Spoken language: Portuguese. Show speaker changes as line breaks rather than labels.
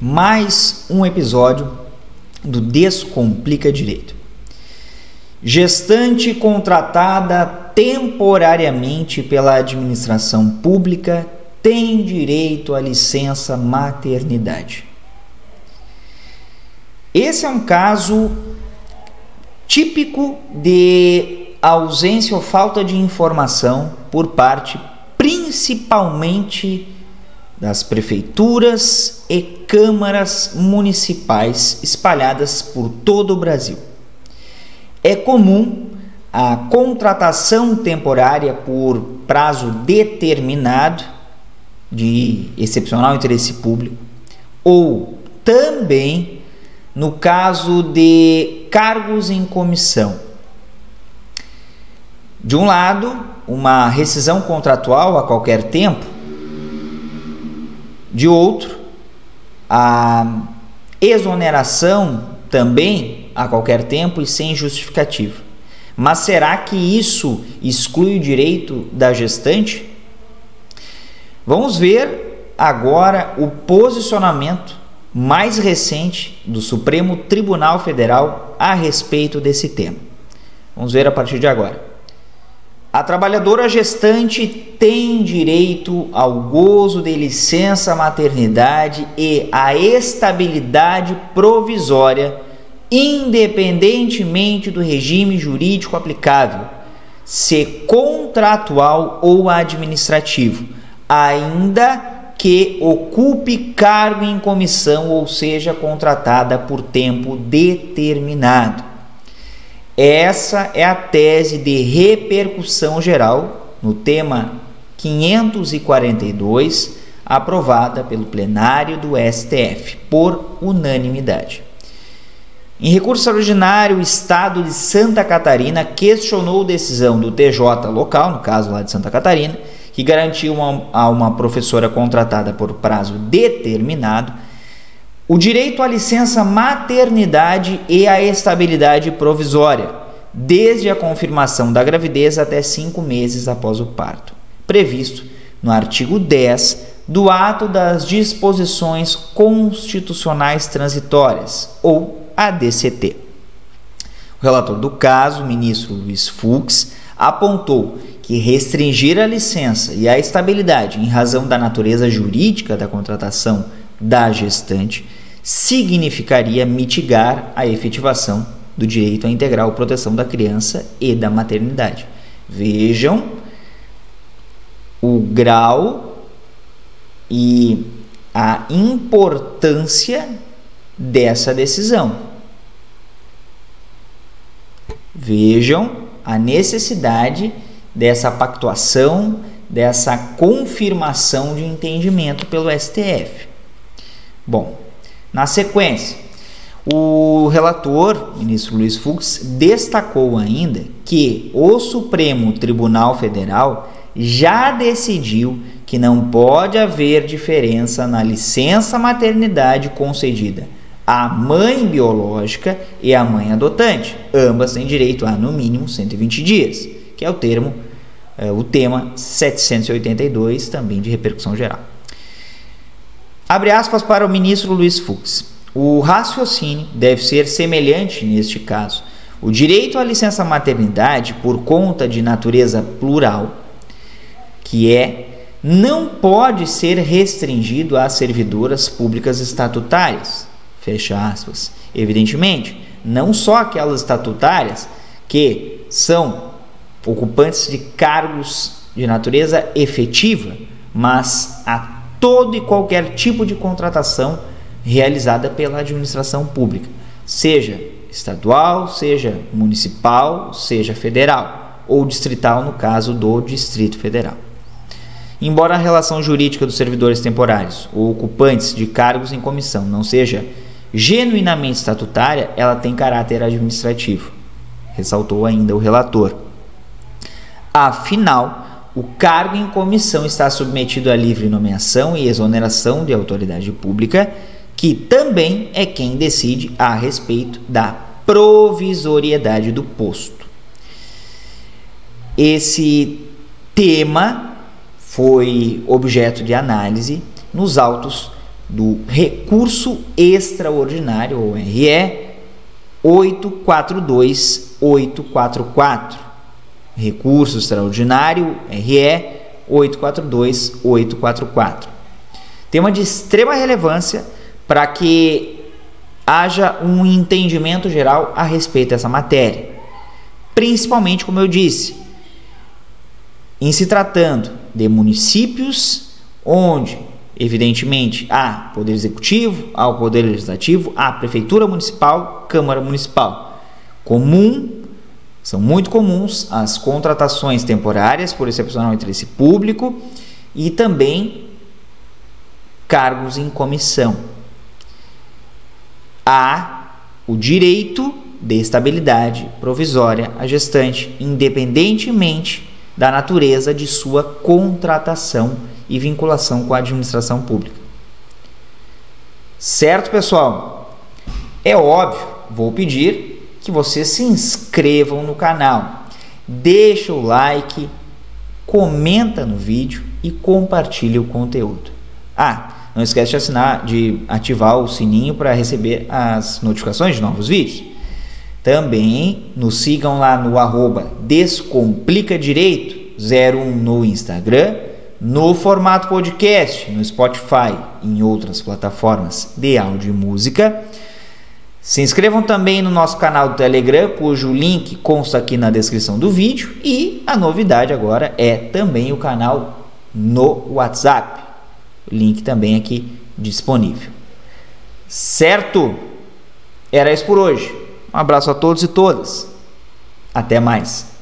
Mais um episódio do Descomplica Direito. Gestante contratada temporariamente pela administração pública tem direito à licença maternidade. Esse é um caso típico de ausência ou falta de informação por parte principalmente das prefeituras e câmaras municipais espalhadas por todo o Brasil. É comum a contratação temporária por prazo determinado de excepcional interesse público ou também no caso de cargos em comissão. De um lado, uma rescisão contratual a qualquer tempo, de outro, a exoneração também a qualquer tempo e sem justificativa. Mas será que isso exclui o direito da gestante? Vamos ver agora o posicionamento mais recente do Supremo Tribunal Federal a respeito desse tema. Vamos ver a partir de agora. A trabalhadora gestante tem direito ao gozo de licença maternidade e à estabilidade provisória, independentemente do regime jurídico aplicável, se contratual ou administrativo, ainda que ocupe cargo em comissão ou seja contratada por tempo determinado. Essa é a tese de repercussão geral no tema 542, aprovada pelo plenário do STF por unanimidade. Em recurso extraordinário, o Estado de Santa Catarina questionou decisão do TJ local, no caso lá de Santa Catarina, que garantiu a uma professora contratada por prazo determinado o direito à licença maternidade e à estabilidade provisória, desde a confirmação da gravidez até cinco meses após o parto, previsto no artigo 10 do Ato das Disposições Constitucionais Transitórias, ou ADCT. O relator do caso, o ministro Luiz Fux, apontou que restringir a licença e a estabilidade em razão da natureza jurídica da contratação da gestante significaria mitigar a efetivação do direito à integral proteção da criança e da maternidade. Vejam o grau e a importância dessa decisão. Vejam a necessidade dessa pactuação, dessa confirmação de entendimento pelo STF. Bom, na sequência, o relator, ministro Luiz Fux, destacou ainda que o Supremo Tribunal Federal já decidiu que não pode haver diferença na licença maternidade concedida à mãe biológica e à mãe adotante. Ambas têm direito a no mínimo 120 dias, que é o termo, é, o tema 782, também de repercussão geral. Abre aspas para o ministro Luiz Fux. O raciocínio deve ser semelhante neste caso. O direito à licença maternidade, por conta de natureza plural, que é, não pode ser restringido às servidoras públicas estatutárias. Fecha aspas. Evidentemente, não só aquelas estatutárias que são ocupantes de cargos de natureza efetiva, mas a todo e qualquer tipo de contratação realizada pela administração pública, seja estadual, seja municipal, seja federal ou distrital no caso do Distrito Federal. Embora a relação jurídica dos servidores temporários ou ocupantes de cargos em comissão não seja genuinamente estatutária, ela tem caráter administrativo, ressaltou ainda o relator. Afinal, o cargo em comissão está submetido à livre nomeação e exoneração de autoridade pública, que também é quem decide a respeito da provisoriedade do posto. Esse tema foi objeto de análise nos autos do recurso extraordinário, ou RE 842844. Recurso extraordinário RE 842844. Tema de extrema relevância para que haja um entendimento geral a respeito dessa matéria. Principalmente, como eu disse, em se tratando de municípios onde Evidentemente, há poder executivo, há o poder legislativo, há prefeitura municipal, câmara municipal. Comum, são muito comuns as contratações temporárias por excepcional interesse público e também cargos em comissão. Há o direito de estabilidade provisória à gestante, independentemente da natureza de sua contratação e vinculação com a administração pública. Certo, pessoal? É óbvio, vou pedir que vocês se inscrevam no canal, deixa o like, comenta no vídeo e compartilhe o conteúdo. Ah, não esquece de assinar, de ativar o sininho para receber as notificações de novos vídeos. Também nos sigam lá no arroba Descomplica Direito 01 no Instagram no formato podcast, no Spotify e em outras plataformas de áudio e música. Se inscrevam também no nosso canal do Telegram, cujo link consta aqui na descrição do vídeo. E a novidade agora é também o canal no WhatsApp. Link também aqui disponível. Certo? Era isso por hoje. Um abraço a todos e todas. Até mais.